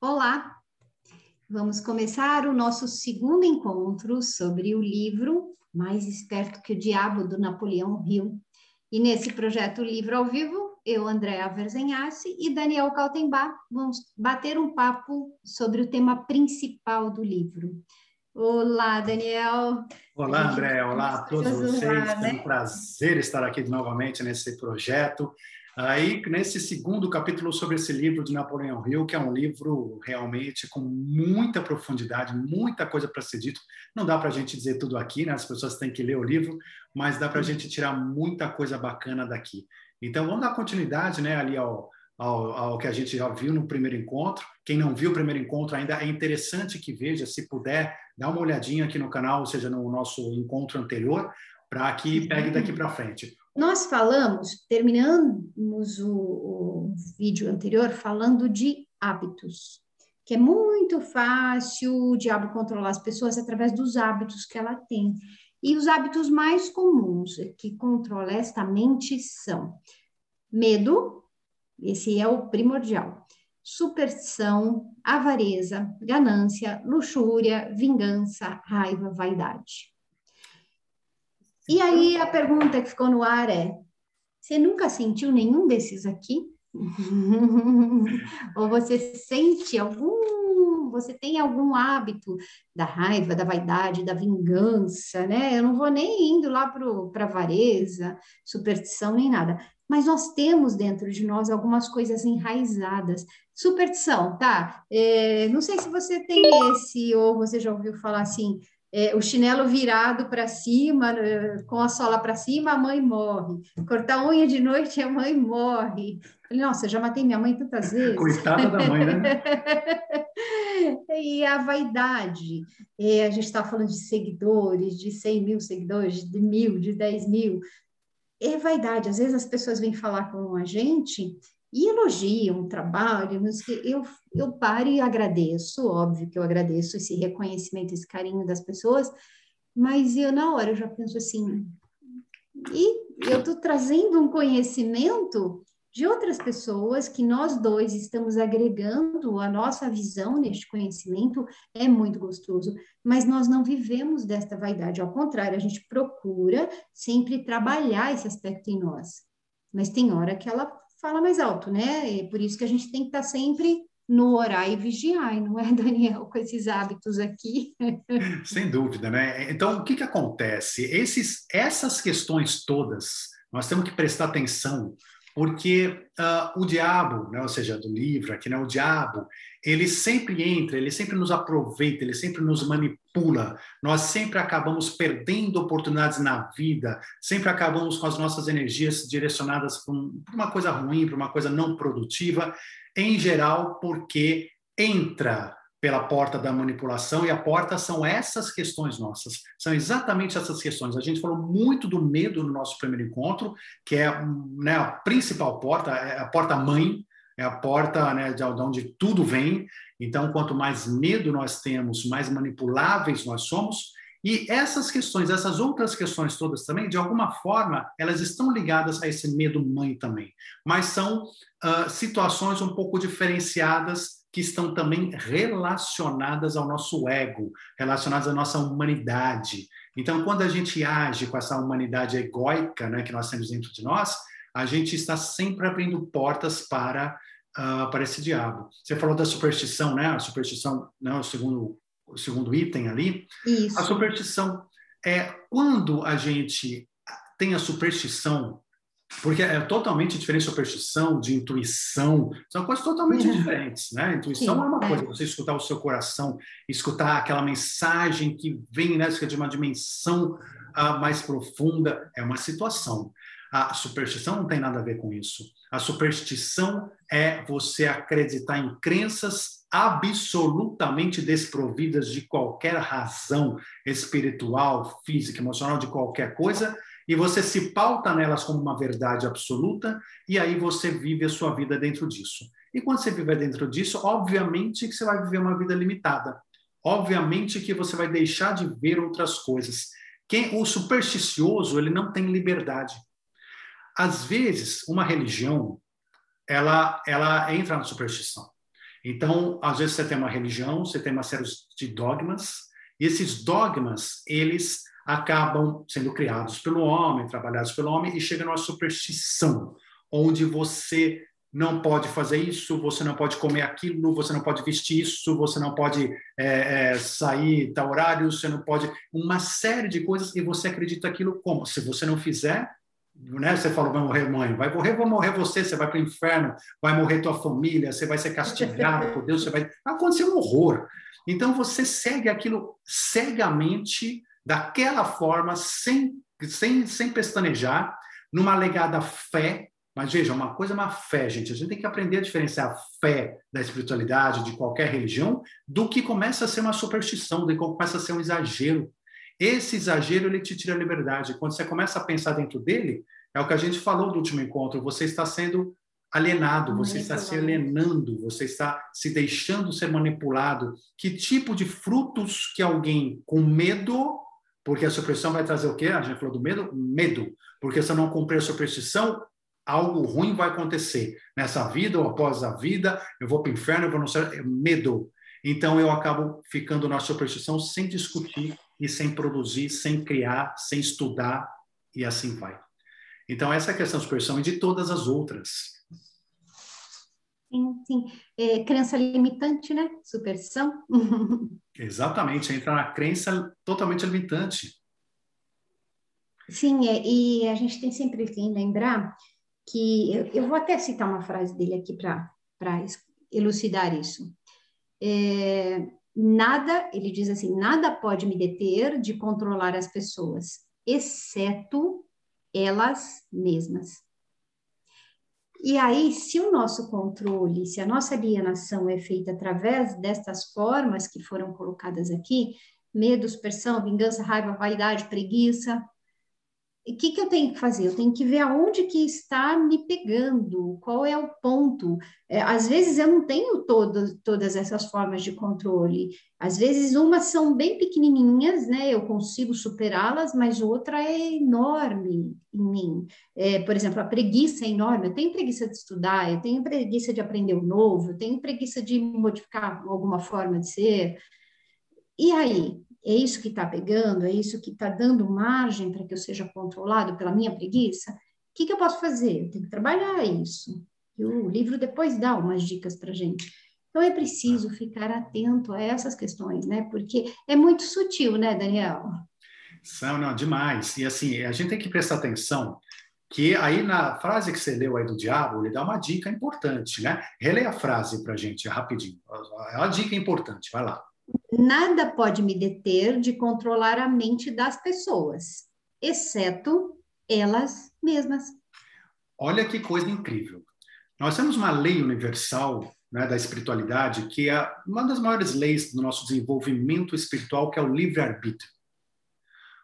Olá! Vamos começar o nosso segundo encontro sobre o livro Mais Esperto que o Diabo, do Napoleão Hill. E nesse projeto Livro ao Vivo, eu, Andréa Verzenhassi e Daniel Kaltenbach vamos bater um papo sobre o tema principal do livro. Olá, Daniel. Olá, André. Olá a todos vocês. Lá, né? É um prazer estar aqui novamente nesse projeto. Aí, nesse segundo capítulo sobre esse livro de Napoleão Hill, que é um livro realmente com muita profundidade, muita coisa para ser dito. Não dá para a gente dizer tudo aqui, né? As pessoas têm que ler o livro, mas dá para a gente tirar muita coisa bacana daqui. Então, vamos dar continuidade, né, ali ao, ao, ao, que a gente já viu no primeiro encontro. Quem não viu o primeiro encontro ainda é interessante que veja, se puder, dá uma olhadinha aqui no canal, ou seja, no nosso encontro anterior, para que pegue daqui para frente. Nós falamos, terminamos o, o vídeo anterior falando de hábitos, que é muito fácil o diabo controlar as pessoas através dos hábitos que ela tem. E os hábitos mais comuns que controla esta mente são medo, esse é o primordial, superstição, avareza, ganância, luxúria, vingança, raiva, vaidade. E aí a pergunta que ficou no ar é: você nunca sentiu nenhum desses aqui? Ou você sente algum, você tem algum hábito da raiva, da vaidade, da vingança, né? Eu não vou nem indo lá para a avareza, superstição, nem nada. Mas nós temos dentro de nós algumas coisas enraizadas. Superstição, tá? É, não sei se você tem esse, ou você já ouviu falar assim, é, o chinelo virado para cima, né, com a sola para cima, a mãe morre. Cortar unha de noite, a mãe morre. Falei, nossa, eu já matei minha mãe tantas vezes. Coitada da mãe, né? e a vaidade. É, a gente está falando de seguidores, de 100 mil seguidores, de mil, de 10 mil. É vaidade. Às vezes as pessoas vêm falar com a gente e elogiam o trabalho, eu, eu paro e agradeço, óbvio que eu agradeço esse reconhecimento, esse carinho das pessoas, mas eu na hora eu já penso assim, e eu estou trazendo um conhecimento de outras pessoas que nós dois estamos agregando a nossa visão neste conhecimento, é muito gostoso, mas nós não vivemos desta vaidade, ao contrário, a gente procura sempre trabalhar esse aspecto em nós. Mas tem hora que ela fala mais alto, né? E por isso que a gente tem que estar sempre no orar e vigiar, não é, Daniel, com esses hábitos aqui? Sem dúvida, né? Então, o que, que acontece? Esses, essas questões todas, nós temos que prestar atenção, porque uh, o diabo, né, ou seja, do livro aqui, né, o diabo, ele sempre entra, ele sempre nos aproveita, ele sempre nos manipula. Nós sempre acabamos perdendo oportunidades na vida, sempre acabamos com as nossas energias direcionadas para uma coisa ruim, para uma coisa não produtiva, em geral, porque entra pela porta da manipulação, e a porta são essas questões nossas, são exatamente essas questões. A gente falou muito do medo no nosso primeiro encontro, que é né, a principal porta, é a porta mãe, é a porta né, de onde tudo vem. Então, quanto mais medo nós temos, mais manipuláveis nós somos. E essas questões, essas outras questões todas também, de alguma forma, elas estão ligadas a esse medo mãe também, mas são uh, situações um pouco diferenciadas que estão também relacionadas ao nosso ego, relacionadas à nossa humanidade. Então, quando a gente age com essa humanidade egóica né, que nós temos dentro de nós, a gente está sempre abrindo portas para, uh, para esse diabo. Você falou da superstição, né? A superstição, né, o, segundo, o segundo item ali. Isso. A superstição é quando a gente tem a superstição porque é totalmente diferente superstição de intuição, são coisas totalmente uhum. diferentes, né? Intuição Sim, é uma coisa, você escutar o seu coração, escutar aquela mensagem que vem né, de uma dimensão uh, mais profunda, é uma situação. A superstição não tem nada a ver com isso. A superstição é você acreditar em crenças absolutamente desprovidas de qualquer razão espiritual, física, emocional, de qualquer coisa, e você se pauta nelas como uma verdade absoluta, e aí você vive a sua vida dentro disso. E quando você viver dentro disso, obviamente que você vai viver uma vida limitada. Obviamente que você vai deixar de ver outras coisas. Quem o supersticioso, ele não tem liberdade. Às vezes, uma religião, ela ela entra na superstição. Então, às vezes você tem uma religião, você tem uma série de dogmas, e esses dogmas, eles acabam sendo criados pelo homem, trabalhados pelo homem, e chegam numa superstição, onde você não pode fazer isso, você não pode comer aquilo, você não pode vestir isso, você não pode é, é, sair tal horário, você não pode. Uma série de coisas e você acredita aquilo como? Se você não fizer, né? Você falou, vai morrer mãe, vai morrer, vai morrer você, você vai para o inferno, vai morrer tua família, você vai ser castigado por Deus, você vai. Vai um horror. Então você segue aquilo cegamente, daquela forma, sem, sem, sem pestanejar, numa legada fé mas veja, uma coisa é uma fé, gente. A gente tem que aprender a diferenciar a fé da espiritualidade, de qualquer religião, do que começa a ser uma superstição, do que começa a ser um exagero. Esse exagero, ele te tira a liberdade. Quando você começa a pensar dentro dele, é o que a gente falou do último encontro, você está sendo alienado, você está se alienando, você está se deixando ser manipulado. Que tipo de frutos que alguém com medo, porque a superstição vai trazer o quê? A gente falou do medo? Medo. Porque se eu não cumprir a superstição, algo ruim vai acontecer nessa vida ou após a vida, eu vou para o inferno, eu vou no céu, é medo. Então eu acabo ficando na superstição sem discutir e sem produzir, sem criar, sem estudar e assim vai. Então essa é questão da superstição e de todas as outras. Sim, sim. É, crença limitante, né? Superstição. Exatamente, entra na crença totalmente limitante. Sim, é, e a gente tem sempre que lembrar que eu, eu vou até citar uma frase dele aqui para elucidar isso. É, nada, ele diz assim, nada pode me deter de controlar as pessoas, exceto elas mesmas. E aí, se o nosso controle, se a nossa alienação é feita através destas formas que foram colocadas aqui, medo, supersão, vingança, raiva, vaidade, preguiça, o que, que eu tenho que fazer? Eu tenho que ver aonde que está me pegando, qual é o ponto. É, às vezes eu não tenho todo, todas essas formas de controle. Às vezes umas são bem pequenininhas, né? Eu consigo superá-las, mas outra é enorme em mim. É, por exemplo, a preguiça é enorme. Eu tenho preguiça de estudar, eu tenho preguiça de aprender o novo, eu tenho preguiça de modificar alguma forma de ser. E aí, é isso que está pegando, é isso que está dando margem para que eu seja controlado pela minha preguiça, o que, que eu posso fazer? Eu tenho que trabalhar isso. E o livro depois dá umas dicas para a gente. Então é preciso ficar atento a essas questões, né? Porque é muito sutil, né, Daniel? São, não, demais. E assim, a gente tem que prestar atenção que aí na frase que você leu aí do diabo, ele dá uma dica importante, né? Releia a frase para a gente rapidinho. É uma dica importante, vai lá. Nada pode me deter de controlar a mente das pessoas, exceto elas mesmas. Olha que coisa incrível. Nós temos uma lei universal né, da espiritualidade que é uma das maiores leis do nosso desenvolvimento espiritual, que é o livre-arbítrio.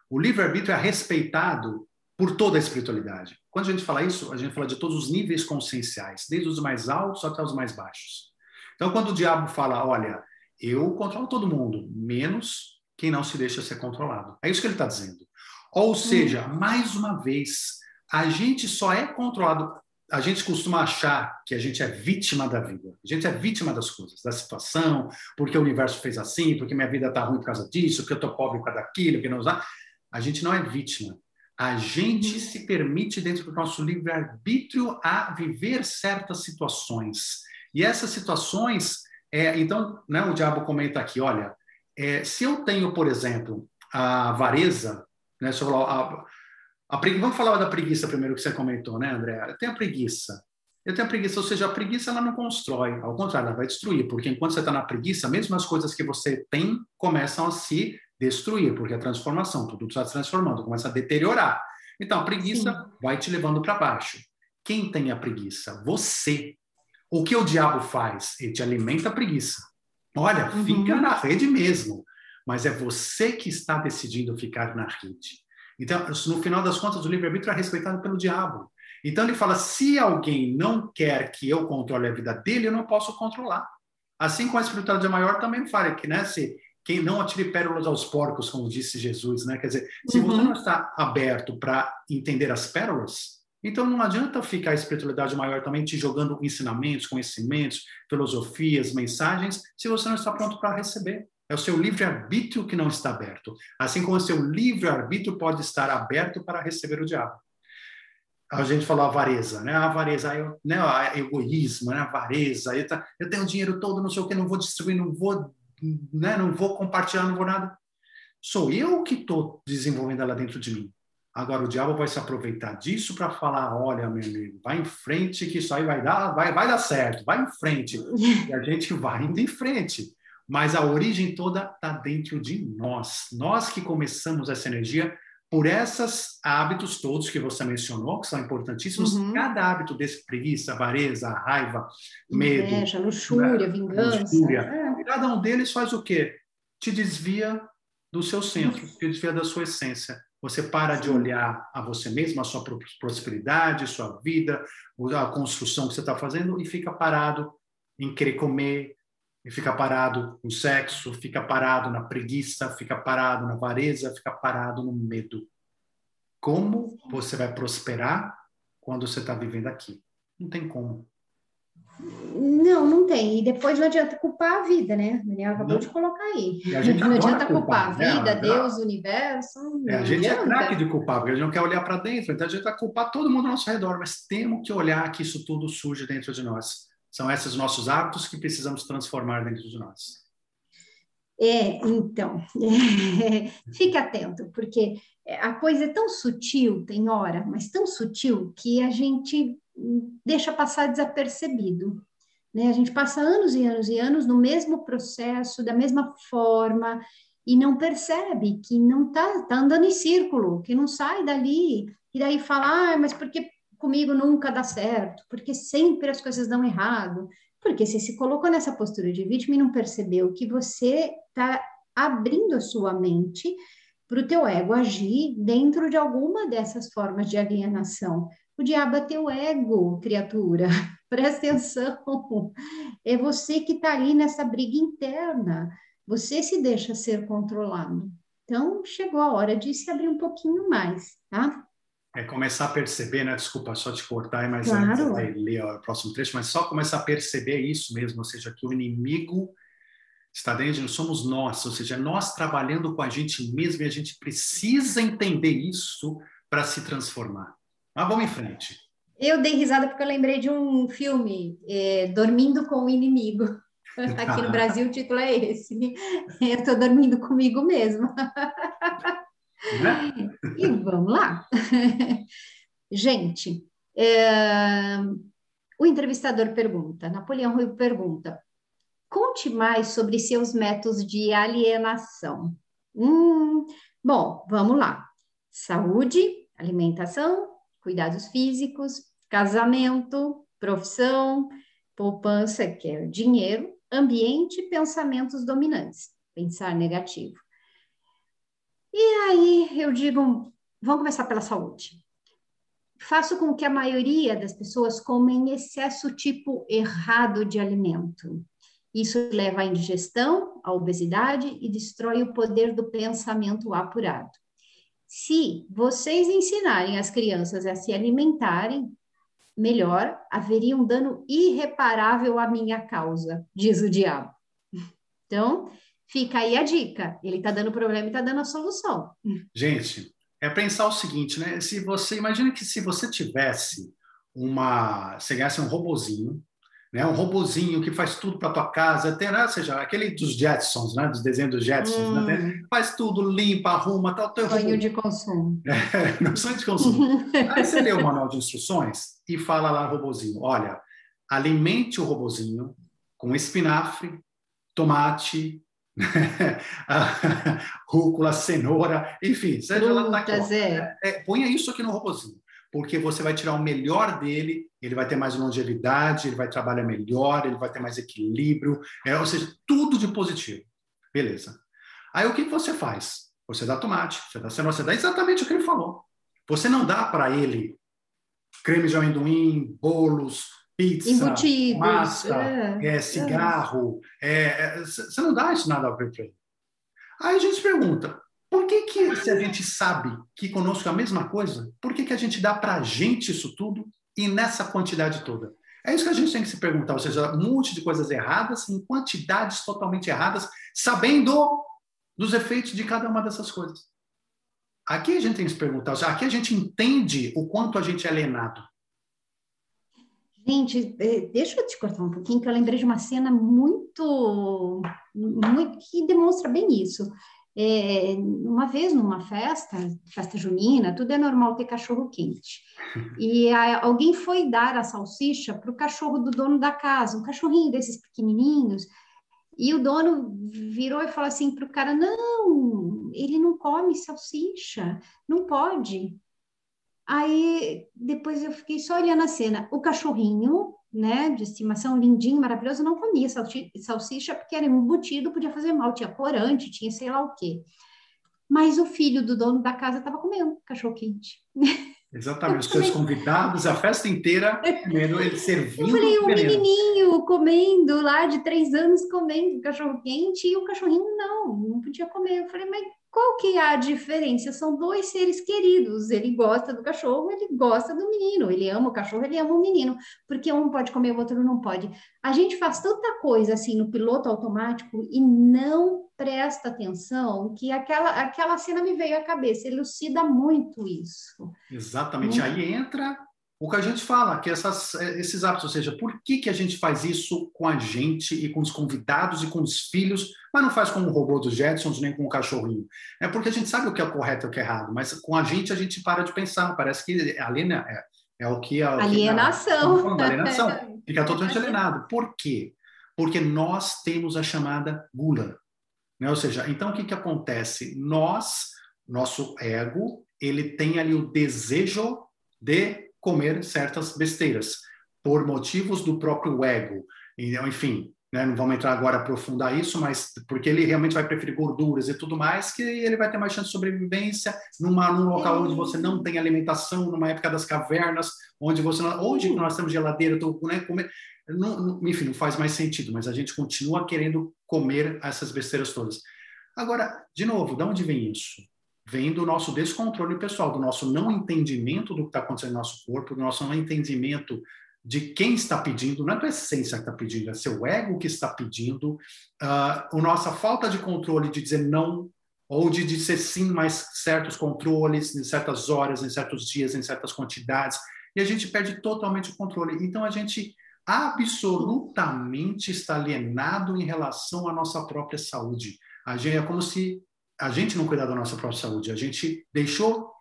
O livre-arbítrio é respeitado por toda a espiritualidade. Quando a gente fala isso, a gente fala de todos os níveis conscienciais, desde os mais altos até os mais baixos. Então, quando o diabo fala, olha, eu controlo todo mundo, menos quem não se deixa ser controlado. É isso que ele está dizendo. Ou seja, hum. mais uma vez, a gente só é controlado. A gente costuma achar que a gente é vítima da vida. A gente é vítima das coisas, da situação, porque o universo fez assim, porque minha vida está ruim por causa disso, porque eu estou pobre por causa daquilo, que não usar. A gente não é vítima. A gente hum. se permite, dentro do nosso livre-arbítrio, a viver certas situações. E essas situações é, então, né, o diabo comenta aqui, olha, é, se eu tenho, por exemplo, a avareza, né, a, a, vamos falar da preguiça primeiro que você comentou, né, André? Eu tenho a preguiça. Eu tenho a preguiça, ou seja, a preguiça ela não constrói, ao contrário, ela vai destruir, porque enquanto você está na preguiça, mesmo as coisas que você tem começam a se destruir, porque a transformação, tudo está se transformando, começa a deteriorar. Então, a preguiça Sim. vai te levando para baixo. Quem tem a preguiça? Você. O que o diabo faz? Ele te alimenta a preguiça. Olha, uhum. fica na rede mesmo, mas é você que está decidindo ficar na rede. Então, no final das contas, o livre-arbítrio é respeitado pelo diabo. Então, ele fala: se alguém não quer que eu controle a vida dele, eu não posso controlar. Assim como a espiritualidade maior também fala que, né, se quem não atire pérolas aos porcos, como disse Jesus, né? Quer dizer, se uhum. você não está aberto para entender as pérolas, Então não adianta ficar a espiritualidade maior também te jogando ensinamentos, conhecimentos, filosofias, mensagens, se você não está pronto para receber. É o seu livre-arbítrio que não está aberto. Assim como o seu livre-arbítrio pode estar aberto para receber o diabo. A gente falou avareza, né? A avareza, eu, né? A egoísmo, né? A avareza. Eu, tá, eu tenho dinheiro todo, não sei o que, não vou distribuir, não vou, né? não vou compartilhar, não vou nada. Sou eu que estou desenvolvendo ela dentro de mim. Agora o diabo vai se aproveitar disso para falar, olha, meu amigo, vai em frente que isso aí vai dar, vai, vai dar certo, vai em frente. E a gente vai indo em frente mas a origem toda está dentro de nós. Nós que começamos essa energia por esses hábitos todos que você mencionou, que são importantíssimos. Uhum. Cada hábito desse, preguiça, avareza, raiva, medo, Inveja, luxúria, né? vingança. Luxúria, é. Cada um deles faz o quê? Te desvia do seu centro, te desvia da sua essência. Você para de olhar a você mesmo, a sua prosperidade, sua vida, a construção que você está fazendo e fica parado em querer comer, e fica parado no sexo, fica parado na preguiça, fica parado na avareza, fica parado no medo. Como você vai prosperar quando você está vivendo aqui? Não tem como. Não, não tem. E depois não adianta culpar a vida, né? O Daniel acabou não. de colocar aí. não adianta culpar, a né? vida? Deus, o universo. É, a gente é adianta. é craque de culpar, porque a gente não quer olhar para dentro. Então a gente vai culpar todo mundo ao nosso redor, mas temos que olhar que isso tudo surge dentro de nós. São esses nossos hábitos que precisamos transformar dentro de nós. É, então, é, fique atento, porque a coisa é tão sutil, tem hora, mas tão sutil que a gente deixa passar desapercebido. Né? A gente passa anos e anos e anos no mesmo processo, da mesma forma, e não percebe que não está tá andando em círculo, que não sai dali, e daí fala, ah, mas porque comigo nunca dá certo, porque sempre as coisas dão errado. Porque você se colocou nessa postura de vítima e não percebeu que você está abrindo a sua mente para o teu ego agir dentro de alguma dessas formas de alienação. O diabo é teu ego, criatura. Presta atenção. É você que está ali nessa briga interna. Você se deixa ser controlado. Então, chegou a hora de se abrir um pouquinho mais, tá? é começar a perceber, né? Desculpa só te cortar, mas claro. antes vai ler o próximo trecho, mas só começar a perceber isso mesmo, ou seja, que o inimigo está dentro de nós, somos nós, ou seja, nós trabalhando com a gente mesmo e a gente precisa entender isso para se transformar. Mas vamos em frente. Eu dei risada porque eu lembrei de um filme, é, Dormindo com o Inimigo. Aqui no Brasil o título é esse. Eu estou dormindo comigo mesmo. Né? E vamos lá. Gente, é... o entrevistador pergunta, Napoleão Rui pergunta, conte mais sobre seus métodos de alienação. Hum, bom, vamos lá. Saúde, alimentação, cuidados físicos, casamento, profissão, poupança, que é dinheiro, ambiente e pensamentos dominantes, pensar negativo. E aí eu digo, vamos começar pela saúde. Faço com que a maioria das pessoas comem excesso tipo errado de alimento. Isso leva à indigestão, à obesidade e destrói o poder do pensamento apurado. Se vocês ensinarem as crianças a se alimentarem melhor, haveria um dano irreparável à minha causa, diz o diabo. Então, Fica aí a dica. Ele está dando problema e está dando a solução. Gente, é pensar o seguinte, né? Se você imagina que se você tivesse uma, você ganhasse um robozinho, né? Um robozinho que faz tudo para tua casa, até, né? Ou seja, aquele dos Jetsons, né? Dos desenhos dos Jetsons, né? hum. né? Faz tudo, limpa, arruma, tal. Teu sonho robô. de consumo. É, não sonho de consumo. Aí você lê o manual de instruções e fala lá robozinho, olha, alimente o robozinho com espinafre, tomate, rúcula, cenoura, enfim, seja lá tá é. É, ponha isso aqui no robozinho, porque você vai tirar o melhor dele, ele vai ter mais longevidade, ele vai trabalhar melhor, ele vai ter mais equilíbrio, é, ou seja, tudo de positivo. Beleza. Aí o que você faz? Você dá tomate, você dá cenoura, você dá exatamente o que ele falou. Você não dá para ele creme de amendoim, bolos, pizza, Embutidos, massa, é, é, cigarro. É, é, você não dá isso nada para ele. Aí a gente pergunta, Por que, que se a gente sabe que conosco é a mesma coisa, por que, que a gente dá para a gente isso tudo e nessa quantidade toda? É isso que a gente tem que se perguntar, ou seja, um monte de coisas erradas, em quantidades totalmente erradas, sabendo dos efeitos de cada uma dessas coisas. Aqui a gente tem que se perguntar, ou seja, aqui a gente entende o quanto a gente é alienado. Gente, é, deixa eu te cortar um pouquinho, que eu lembrei de uma cena muito, muito que demonstra bem isso. É, uma vez numa festa, festa junina, tudo é normal ter cachorro quente. E a, alguém foi dar a salsicha para o cachorro do dono da casa, um cachorrinho desses pequenininhos. E o dono virou e falou assim para o cara: Não, ele não come salsicha, não pode. Aí depois eu fiquei só olhando a cena. O cachorrinho né, de estimação, lindinho, maravilhoso, não comia salsicha porque era embutido, podia fazer mal, tinha corante, tinha sei lá o quê. Mas o filho do dono da casa estava comendo cachorro quente. Exatamente, os seus convidados, a festa inteira comendo, ele servindo. Eu falei, o menininho comendo lá de três anos comendo cachorro quente e o cachorrinho não, não podia comer. Eu falei, mas qual que é a diferença? São dois seres queridos. Ele gosta do cachorro, ele gosta do menino. Ele ama o cachorro, ele ama o menino. Porque um pode comer, o outro não pode. A gente faz tanta coisa assim no piloto automático e não presta atenção que aquela, aquela cena me veio à cabeça. Elucida muito isso. Exatamente. Né? Aí entra o que a gente fala, que essas, esses hábitos, ou seja, por que, que a gente faz isso com a gente e com os convidados e com os filhos, mas não faz com o robô dos Jetsons nem com o cachorrinho? É porque a gente sabe o que é correto e o que é errado, mas com a gente a gente para de pensar, parece que aliena, é, é o que... É o alienação. Que, alienação. Fica totalmente alienado. Por quê? Porque nós temos a chamada gula. Né? Ou seja, então o que, que acontece? Nós, nosso ego, ele tem ali o desejo de comer certas besteiras, por motivos do próprio ego. Então, enfim, né, não vamos entrar agora a aprofundar isso, mas porque ele realmente vai preferir gorduras e tudo mais, que ele vai ter mais chance de sobrevivência numa, num local onde você não tem alimentação, numa época das cavernas, onde você onde nós temos geladeira, tô, né, comer, não, não, enfim, não faz mais sentido, mas a gente continua querendo comer essas besteiras todas. Agora, de novo, de onde vem isso? vem do nosso descontrole pessoal, do nosso não entendimento do que está acontecendo no nosso corpo, do nosso não entendimento de quem está pedindo, não é a tua essência que está pedindo, é seu ego que está pedindo, uh, a nossa falta de controle de dizer não ou de dizer sim, mas certos controles, em certas horas, em certos dias, em certas quantidades, e a gente perde totalmente o controle. Então a gente absolutamente está alienado em relação à nossa própria saúde. A gente é como se a gente não cuidar da nossa própria saúde. A gente deixou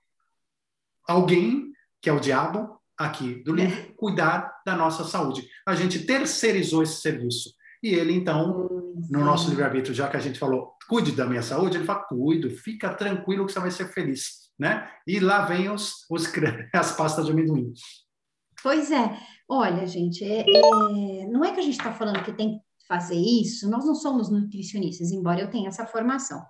alguém, que é o diabo, aqui do livro, é. cuidar da nossa saúde. A gente terceirizou esse serviço. E ele, então, no nosso livre-arbítrio, já que a gente falou, cuide da minha saúde, ele fala, cuido, fica tranquilo que você vai ser feliz. Né? E lá vem os, os as pastas de amendoim. Pois é. Olha, gente, é, é, não é que a gente está falando que tem que fazer isso, nós não somos nutricionistas, embora eu tenha essa formação.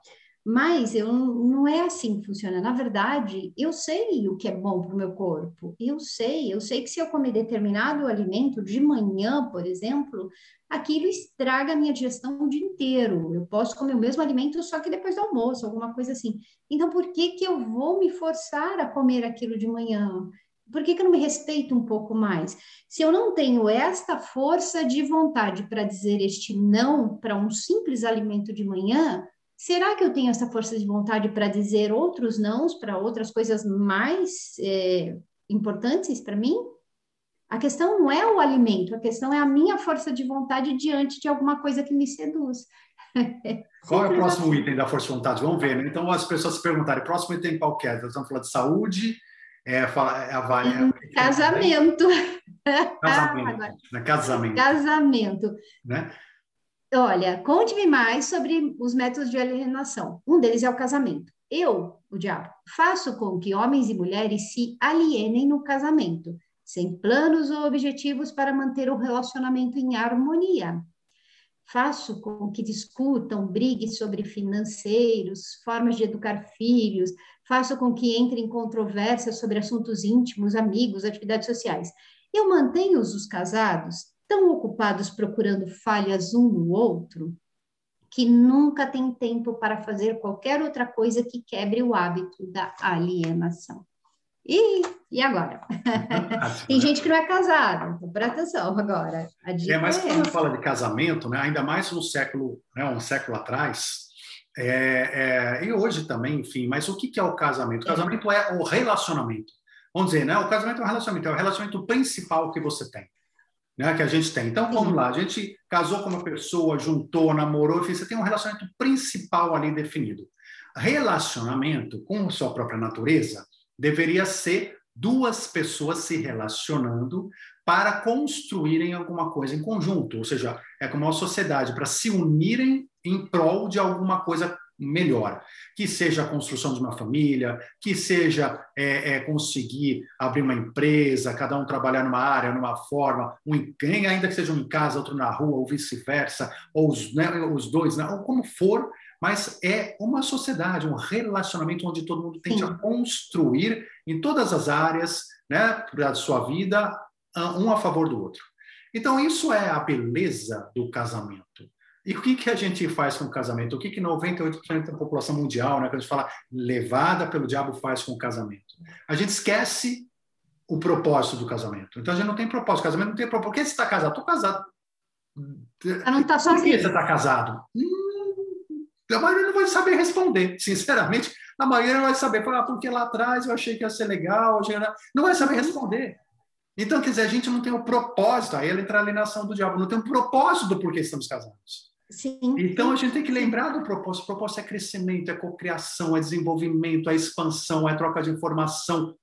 Mas eu não é assim que funciona. Na verdade, eu sei o que é bom para o meu corpo. Eu sei, eu sei que se eu comer determinado alimento de manhã, por exemplo, aquilo estraga a minha digestão o dia inteiro. Eu posso comer o mesmo alimento só que depois do almoço, alguma coisa assim. Então, por que que eu vou me forçar a comer aquilo de manhã? Por que, que eu não me respeito um pouco mais? Se eu não tenho esta força de vontade para dizer este não para um simples alimento de manhã, Será que eu tenho essa força de vontade para dizer outros nãos para outras coisas mais é, importantes para mim? A questão não é o alimento, a questão é a minha força de vontade diante de alguma coisa que me seduz. Qual é o próximo assim. item da força de vontade? Vamos ver, né? Então, as pessoas se perguntarem, próximo item qual é? Nós estamos falando de saúde, é, fala, é, a, é, casamento. Casamento. né? Casamento. Casamento. Né? Olha, conte-me mais sobre os métodos de alienação. Um deles é o casamento. Eu, o diabo, faço com que homens e mulheres se alienem no casamento, sem planos ou objetivos para manter o relacionamento em harmonia. Faço com que discutam, briguem sobre financeiros, formas de educar filhos, faço com que entrem em controvérsias sobre assuntos íntimos, amigos, atividades sociais. Eu mantenho os casados tão ocupados procurando falhas um no outro que nunca tem tempo para fazer qualquer outra coisa que quebre o hábito da alienação. E, e agora? Tem gente que não é casada, então presta atenção agora. é, mas é quando fala de casamento, né, ainda mais no século, né, um século atrás, é, é, e hoje também, enfim, mas o que, que é o casamento? O é. casamento é o relacionamento. Vamos dizer, né? O casamento é um relacionamento, é o relacionamento principal que você tem, né? Que a gente tem. Então, vamos lá, a gente casou com uma pessoa, juntou, namorou, enfim, você tem um relacionamento principal ali definido. Relacionamento, com sua própria natureza, deveria ser duas pessoas se relacionando para construírem alguma coisa em conjunto, ou seja, é como uma sociedade para se unirem em prol de alguma coisa melhor, que seja a construção de uma família, que seja é, é, conseguir abrir uma empresa, cada um trabalhar numa área, numa forma, um, ainda que seja um em casa, outro na rua, ou vice-versa, ou os, né, os dois, né, ou como for, mas é uma sociedade, um relacionamento onde todo mundo tende Sim. a construir em todas as áreas né, da sua vida, um a favor do outro. Então, isso é a beleza do casamento. E o que, que a gente faz com o casamento? O que, que 98% da população mundial, né, quando a gente fala levada pelo diabo, faz com o casamento? A gente esquece o propósito do casamento. Então, a gente não tem propósito. O casamento não tem propósito. Por que você está casado? Estou casado. Não sozinha. Por que você está casado? Hum, a maioria não vai saber responder, sinceramente. A maioria não vai saber, ah, porque lá atrás eu achei que ia ser legal, não vai saber responder. Então, quer dizer, a gente não tem o um propósito, aí ela entra a alienação do diabo, não tem um propósito do porquê estamos casados. Sim. Então, a gente tem que lembrar do propósito. O propósito é crescimento, é cocriação, é desenvolvimento, é expansão, é troca de informação.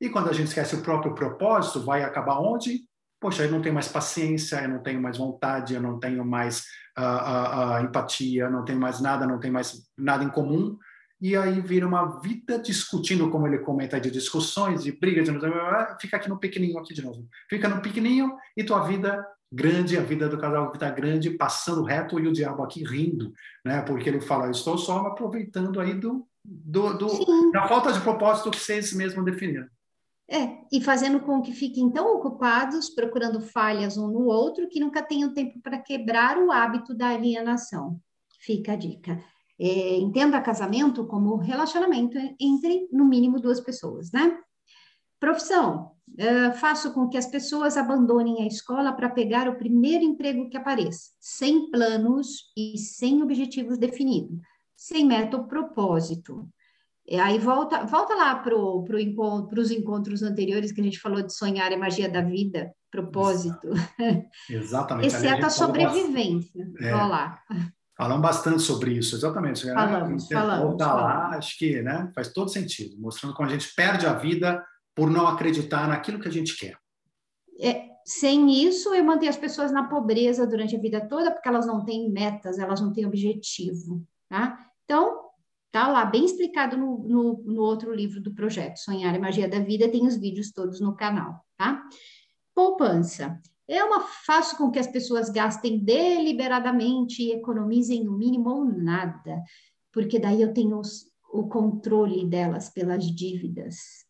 E quando a gente esquece o próprio propósito, vai acabar onde? Poxa, eu não tenho mais paciência, eu não tenho mais vontade, eu não tenho mais a, a, empatia, não tem mais nada, não tem mais nada em comum, e aí vira uma vida discutindo, como ele comenta, de discussões, de brigas, de... fica aqui no pequenininho aqui de novo. Fica no pequenininho e tua vida grande, a vida do casal está grande, passando reto e o diabo aqui rindo, né? Porque ele fala, estou só aproveitando aí do, do, do da falta de propósito que vocês mesmos definiram. É, e fazendo com que fiquem tão ocupados procurando falhas um no outro que nunca tenham tempo para quebrar o hábito da alienação. Fica a dica. É, entenda casamento como relacionamento entre, no mínimo, duas pessoas, né? Profissão. Uh, faço com que as pessoas abandonem a escola para pegar o primeiro emprego que apareça, sem planos e sem objetivos definidos, sem meta ou propósito. E aí volta, volta lá para pro encontro, os encontros anteriores que a gente falou de sonhar é magia da vida, propósito. Exatamente. Exceto a, a sobrevivência. É, lá. Falamos bastante sobre isso, exatamente. Falamos, né? falamos. Voltar falamos. lá, acho que né, faz todo sentido, mostrando como a gente perde a vida por não acreditar naquilo que a gente quer. É, sem isso, eu mantenho as pessoas na pobreza durante a vida toda, porque elas não têm metas, elas não têm objetivo. Tá? Então, Tá lá bem explicado no, no, no outro livro do projeto, Sonhar e Magia da Vida, tem os vídeos todos no canal, tá? Poupança. Uma faço com que as pessoas gastem deliberadamente e economizem o mínimo ou nada, porque daí eu tenho os, o controle delas pelas dívidas.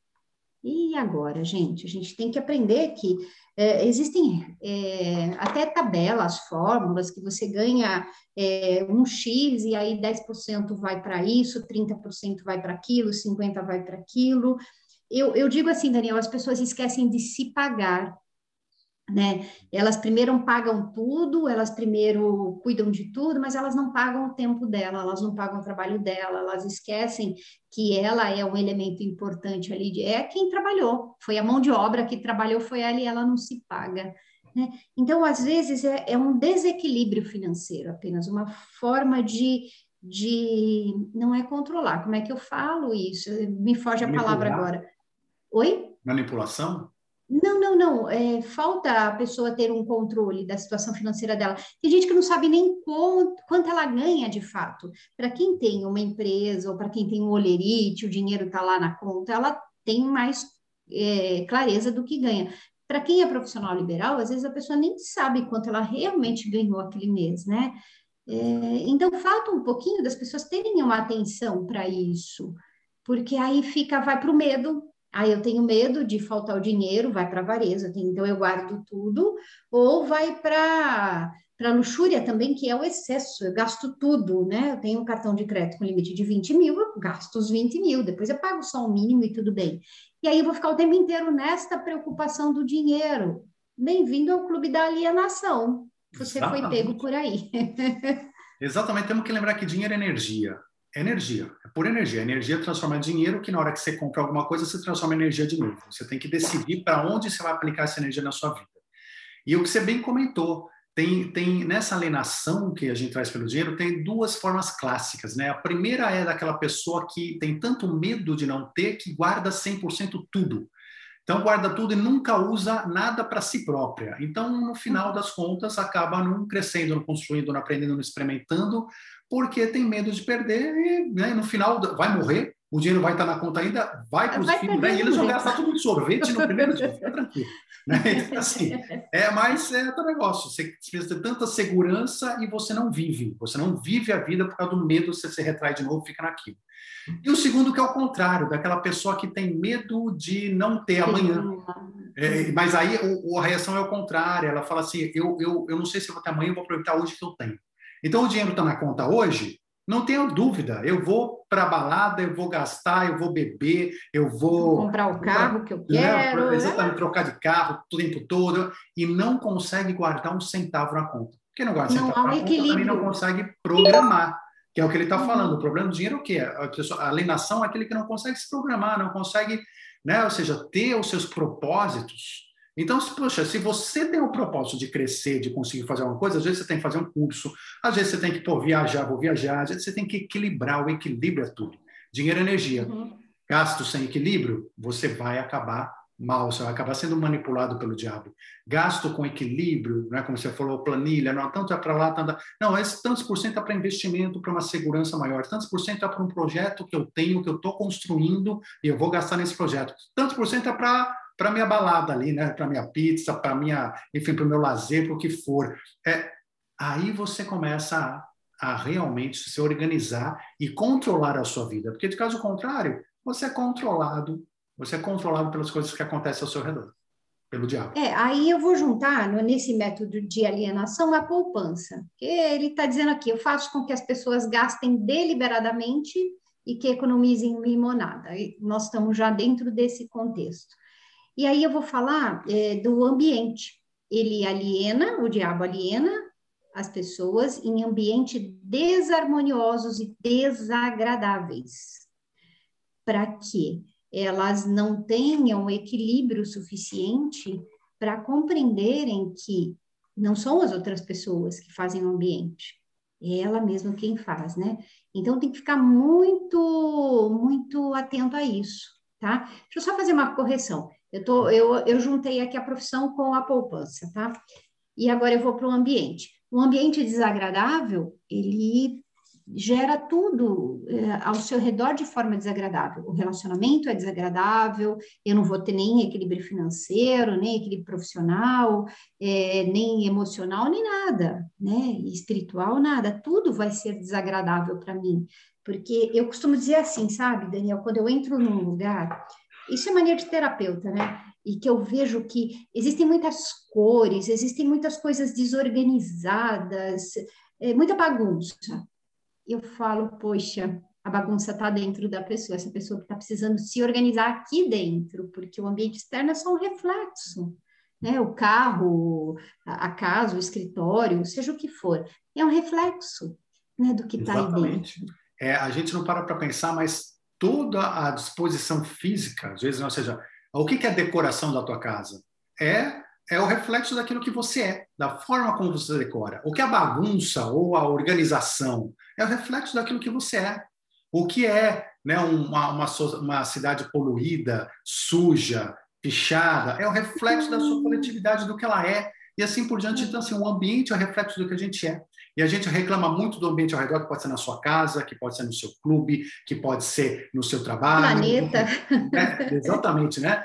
E agora, gente? A gente tem que aprender que é, existem é, até tabelas, fórmulas que você ganha é, um X e aí 10% vai para isso, 30% vai para aquilo, 50% vai para aquilo. Eu, eu digo assim, Daniel, as pessoas esquecem de se pagar né? Elas primeiro pagam tudo, elas primeiro cuidam de tudo, mas elas não pagam o tempo dela, elas não pagam o trabalho dela, elas esquecem que ela é um elemento importante ali, de, é quem trabalhou, foi a mão de obra que trabalhou, foi ela e ela não se paga. Né? Então, às vezes, é, é um desequilíbrio financeiro apenas, uma forma de, de. Não é controlar, como é que eu falo isso? Me foge a palavra agora. Oi? Manipulação? Não, não, não. É, falta a pessoa ter um controle da situação financeira dela. Tem gente que não sabe nem quanto, quanto ela ganha de fato. Para quem tem uma empresa ou para quem tem um olerite, o dinheiro está lá na conta, ela tem mais é, clareza do que ganha. Para quem é profissional liberal, às vezes a pessoa nem sabe quanto ela realmente ganhou aquele mês, né? É, então falta um pouquinho das pessoas terem uma atenção para isso, porque aí fica, vai para o medo, Aí eu tenho medo de faltar o dinheiro, vai para a avareza, então eu guardo tudo, ou vai para para luxúria também, que é o excesso. Eu gasto tudo, né? Eu tenho um cartão de crédito com limite de 20 mil, eu gasto os 20 mil, depois eu pago só o mínimo e tudo bem. E aí eu vou ficar o tempo inteiro nesta preocupação do dinheiro. Bem-vindo ao clube da alienação. Você Exatamente. foi pego por aí. Exatamente, temos que lembrar que dinheiro é energia. É energia, é pura energia. Energia transforma em dinheiro, que na hora que você compra alguma coisa, você transforma em energia de novo. Você tem que decidir para onde você vai aplicar essa energia na sua vida. E o que você bem comentou, tem, tem nessa alienação que a gente traz pelo dinheiro, tem duas formas clássicas, né? A primeira é daquela pessoa que tem tanto medo de não ter que guarda 100% tudo. Então, guarda tudo e nunca usa nada para si própria. Então, no final das contas, acaba não crescendo, não construindo, não aprendendo, não experimentando, porque tem medo de perder e né, no final vai morrer, o dinheiro vai estar na conta ainda, vai para os filhos, né, e eles vão gastar tudo de sorvete no primeiro dia, fica tranquilo. Né? Então, assim, é, mas é outro negócio, você precisa ter tanta segurança e você não vive, você não vive a vida por causa do medo, você se retrai de novo fica naquilo. E o segundo que é o contrário, daquela pessoa que tem medo de não ter amanhã. É, mas aí o, a reação é o contrário, ela fala assim, eu, eu, eu não sei se eu vou ter amanhã, eu vou aproveitar hoje que eu tenho. Então o dinheiro está na conta hoje, não tenho dúvida, eu vou para a balada, eu vou gastar, eu vou beber, eu vou. Comprar o carro que eu quero. Né? Exatamente, trocar de carro o tempo todo, e não consegue guardar um centavo na conta. Quem não guarda um centavo na conta também não consegue programar, que é o que ele está uhum. falando. O problema do dinheiro é o quê? A, pessoa, a alienação é aquele que não consegue se programar, não consegue, né? ou seja, ter os seus propósitos então, poxa, se você tem o propósito de crescer, de conseguir fazer alguma coisa, às vezes você tem que fazer um curso, às vezes você tem que pô, viajar, vou viajar, às vezes você tem que equilibrar, o equilíbrio é tudo. Dinheiro é energia. Uhum. Gasto sem equilíbrio, você vai acabar mal, você vai acabar sendo manipulado pelo diabo. Gasto com equilíbrio, né, como você falou, planilha, não, tanto é para lá, tanto... Não, esse tantos por cento é para investimento, para uma segurança maior, tantos por cento é para um projeto que eu tenho, que eu estou construindo e eu vou gastar nesse projeto. Tantos por cento é para para minha balada ali, né? Para minha pizza, para minha, enfim, para o meu lazer, para o que for. É, aí você começa a, a realmente se organizar e controlar a sua vida, porque de caso contrário, você é controlado, você é controlado pelas coisas que acontecem ao seu redor, pelo diabo. É, aí eu vou juntar nesse método de alienação a poupança, que ele está dizendo aqui, eu faço com que as pessoas gastem deliberadamente e que economizem limonada. Nós estamos já dentro desse contexto. E aí eu vou falar é, do ambiente. Ele aliena, o diabo aliena as pessoas em ambientes desarmoniosos e desagradáveis, para que elas não tenham equilíbrio suficiente para compreenderem que não são as outras pessoas que fazem o ambiente, é ela mesma quem faz, né? Então tem que ficar muito, muito atento a isso, tá? Deixa eu só fazer uma correção. Eu, tô, eu, eu juntei aqui a profissão com a poupança, tá? E agora eu vou para o ambiente. O ambiente desagradável, ele gera tudo é, ao seu redor de forma desagradável. O relacionamento é desagradável, eu não vou ter nem equilíbrio financeiro, nem equilíbrio profissional, é, nem emocional, nem nada, né? Espiritual, nada. Tudo vai ser desagradável para mim. Porque eu costumo dizer assim, sabe, Daniel, quando eu entro num lugar isso é mania de terapeuta, né? E que eu vejo que existem muitas cores, existem muitas coisas desorganizadas, é, muita bagunça. Eu falo, poxa, a bagunça está dentro da pessoa, essa pessoa que está precisando se organizar aqui dentro, porque o ambiente externo é só um reflexo. Né? O carro, a, casa, o escritório, seja o que for, é um reflexo né, do que está aí dentro. É, a gente não para para pensar, mas toda a disposição física, às vezes, ou seja, o que é a decoração da tua casa? É é o reflexo daquilo que você é, da forma como você decora. O que é a bagunça ou a organização é o reflexo daquilo que você é. O que é né, uma, uma, uma cidade poluída, suja, pichada, é o reflexo da sua coletividade, do que ela é, e assim por diante. Então, assim, o ambiente é o reflexo do que a gente é. E a gente reclama muito do ambiente ao redor, que pode ser na sua casa, que pode ser no seu clube, que pode ser no seu trabalho. Planeta. Né? Exatamente, né?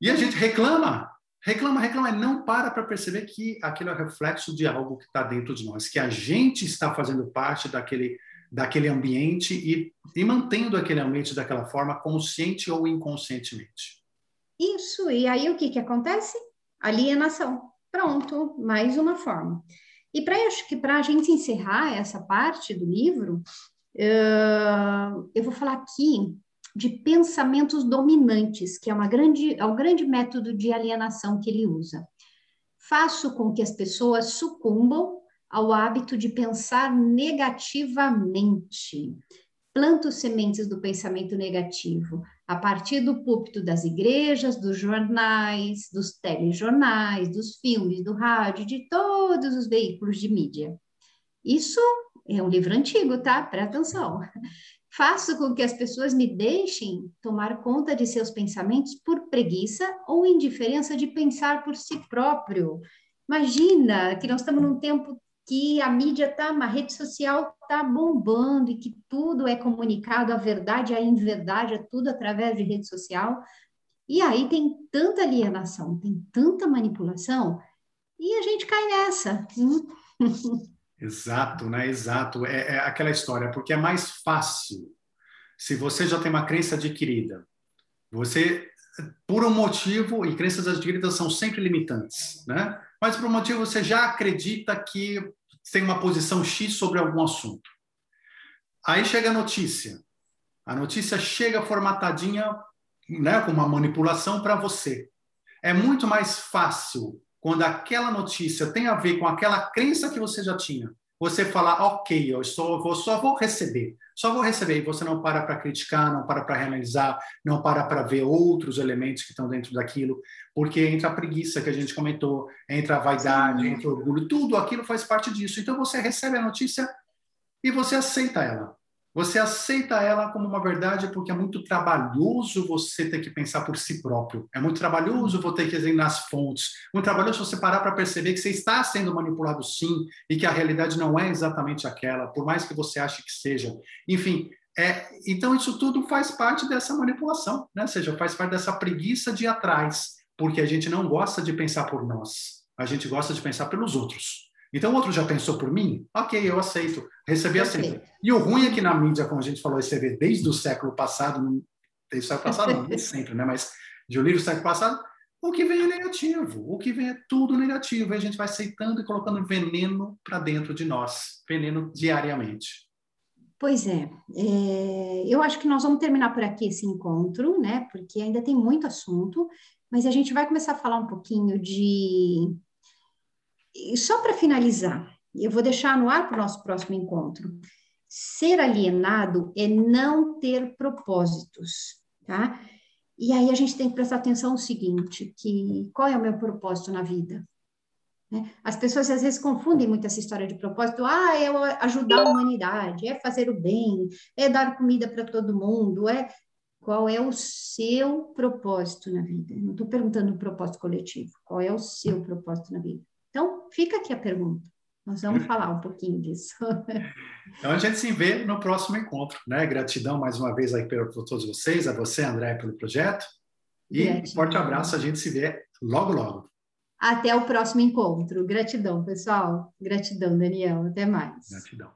E a gente reclama, reclama, reclama, e não para para perceber que aquilo é reflexo de algo que está dentro de nós, que a gente está fazendo parte daquele, daquele ambiente e, e mantendo aquele ambiente daquela forma, consciente ou inconscientemente. Isso, e aí o que, que acontece? Alienação. Pronto, mais uma forma. E para acho que para a gente encerrar essa parte do livro, uh, eu vou falar aqui de pensamentos dominantes, que é uma grande, é o grande método de alienação que ele usa. Faço com que as pessoas sucumbam ao hábito de pensar negativamente. Planto sementes do pensamento negativo a partir do púlpito das igrejas, dos jornais, dos telejornais, dos filmes, do rádio, de todos os veículos de mídia. Isso é um livro antigo, tá? Presta atenção. Faço com que as pessoas me deixem tomar conta de seus pensamentos por preguiça ou indiferença de pensar por si próprio. Imagina que nós estamos num tempo que a mídia tá, a rede social está bombando e que tudo é comunicado, a verdade, a inverdade, é tudo através de rede social. E aí tem tanta alienação, tem tanta manipulação, e a gente cai nessa. Exato, né? Exato. É, é, aquela história, porque é mais fácil se você já tem uma crença adquirida. Você, por um motivo, e crenças adquiridas são sempre limitantes, né? Mas por um motivo você já acredita que tem uma posição X sobre algum assunto. Aí chega a notícia. A notícia chega formatadinha, né, com uma manipulação para você. É muito mais fácil quando aquela notícia tem a ver com aquela crença que você já tinha, você falar, ok, eu só vou, só vou receber, só vou receber, e você não para para criticar, não para para reanalisar, não para para ver outros elementos que estão dentro daquilo, porque entra a preguiça que a gente comentou, entra a vaidade, Sim. entra o orgulho, tudo aquilo faz parte disso. Então você recebe a notícia e você aceita ela. Você aceita ela como uma verdade porque é muito trabalhoso você ter que pensar por si próprio. É muito trabalhoso você ter que ir nas fontes. Muito trabalhoso você parar para perceber que você está sendo manipulado sim e que a realidade não é exatamente aquela, por mais que você ache que seja. Enfim, é, então isso tudo faz parte dessa manipulação, né? Ou seja, faz parte dessa preguiça de ir atrás, porque a gente não gosta de pensar por nós. A gente gosta de pensar pelos outros. Então, o outro já pensou por mim? Ok, eu aceito. Recebi assim. E o ruim é que na mídia, como a gente falou, você vê desde o século passado, desde o século passado, não, nem sempre, né? Mas de um livro do século passado, o que vem é negativo. O que vem é tudo negativo. E a gente vai aceitando e colocando veneno para dentro de nós. Veneno diariamente. Pois é, é, eu acho que nós vamos terminar por aqui esse encontro, né? Porque ainda tem muito assunto, mas a gente vai começar a falar um pouquinho de e só para finalizar, eu vou deixar no ar para o nosso próximo encontro. Ser alienado é não ter propósitos, tá? E aí a gente tem que prestar atenção no seguinte, que qual é o meu propósito na vida? Né? As pessoas às vezes confundem muito essa história de propósito. Ah, é ajudar a humanidade, é fazer o bem, é dar comida para todo mundo, é qual é o seu propósito na vida? Não estou perguntando o propósito coletivo. Qual é o seu propósito na vida? Então, fica aqui a pergunta. Nós vamos falar um pouquinho disso. então, a gente se vê no próximo encontro. Né? Gratidão mais uma vez aí por todos vocês, a você, André, pelo projeto. E Gratidão. um forte abraço, a gente se vê logo, logo. Até o próximo encontro. Gratidão, pessoal. Gratidão, Daniel. Até mais. Gratidão.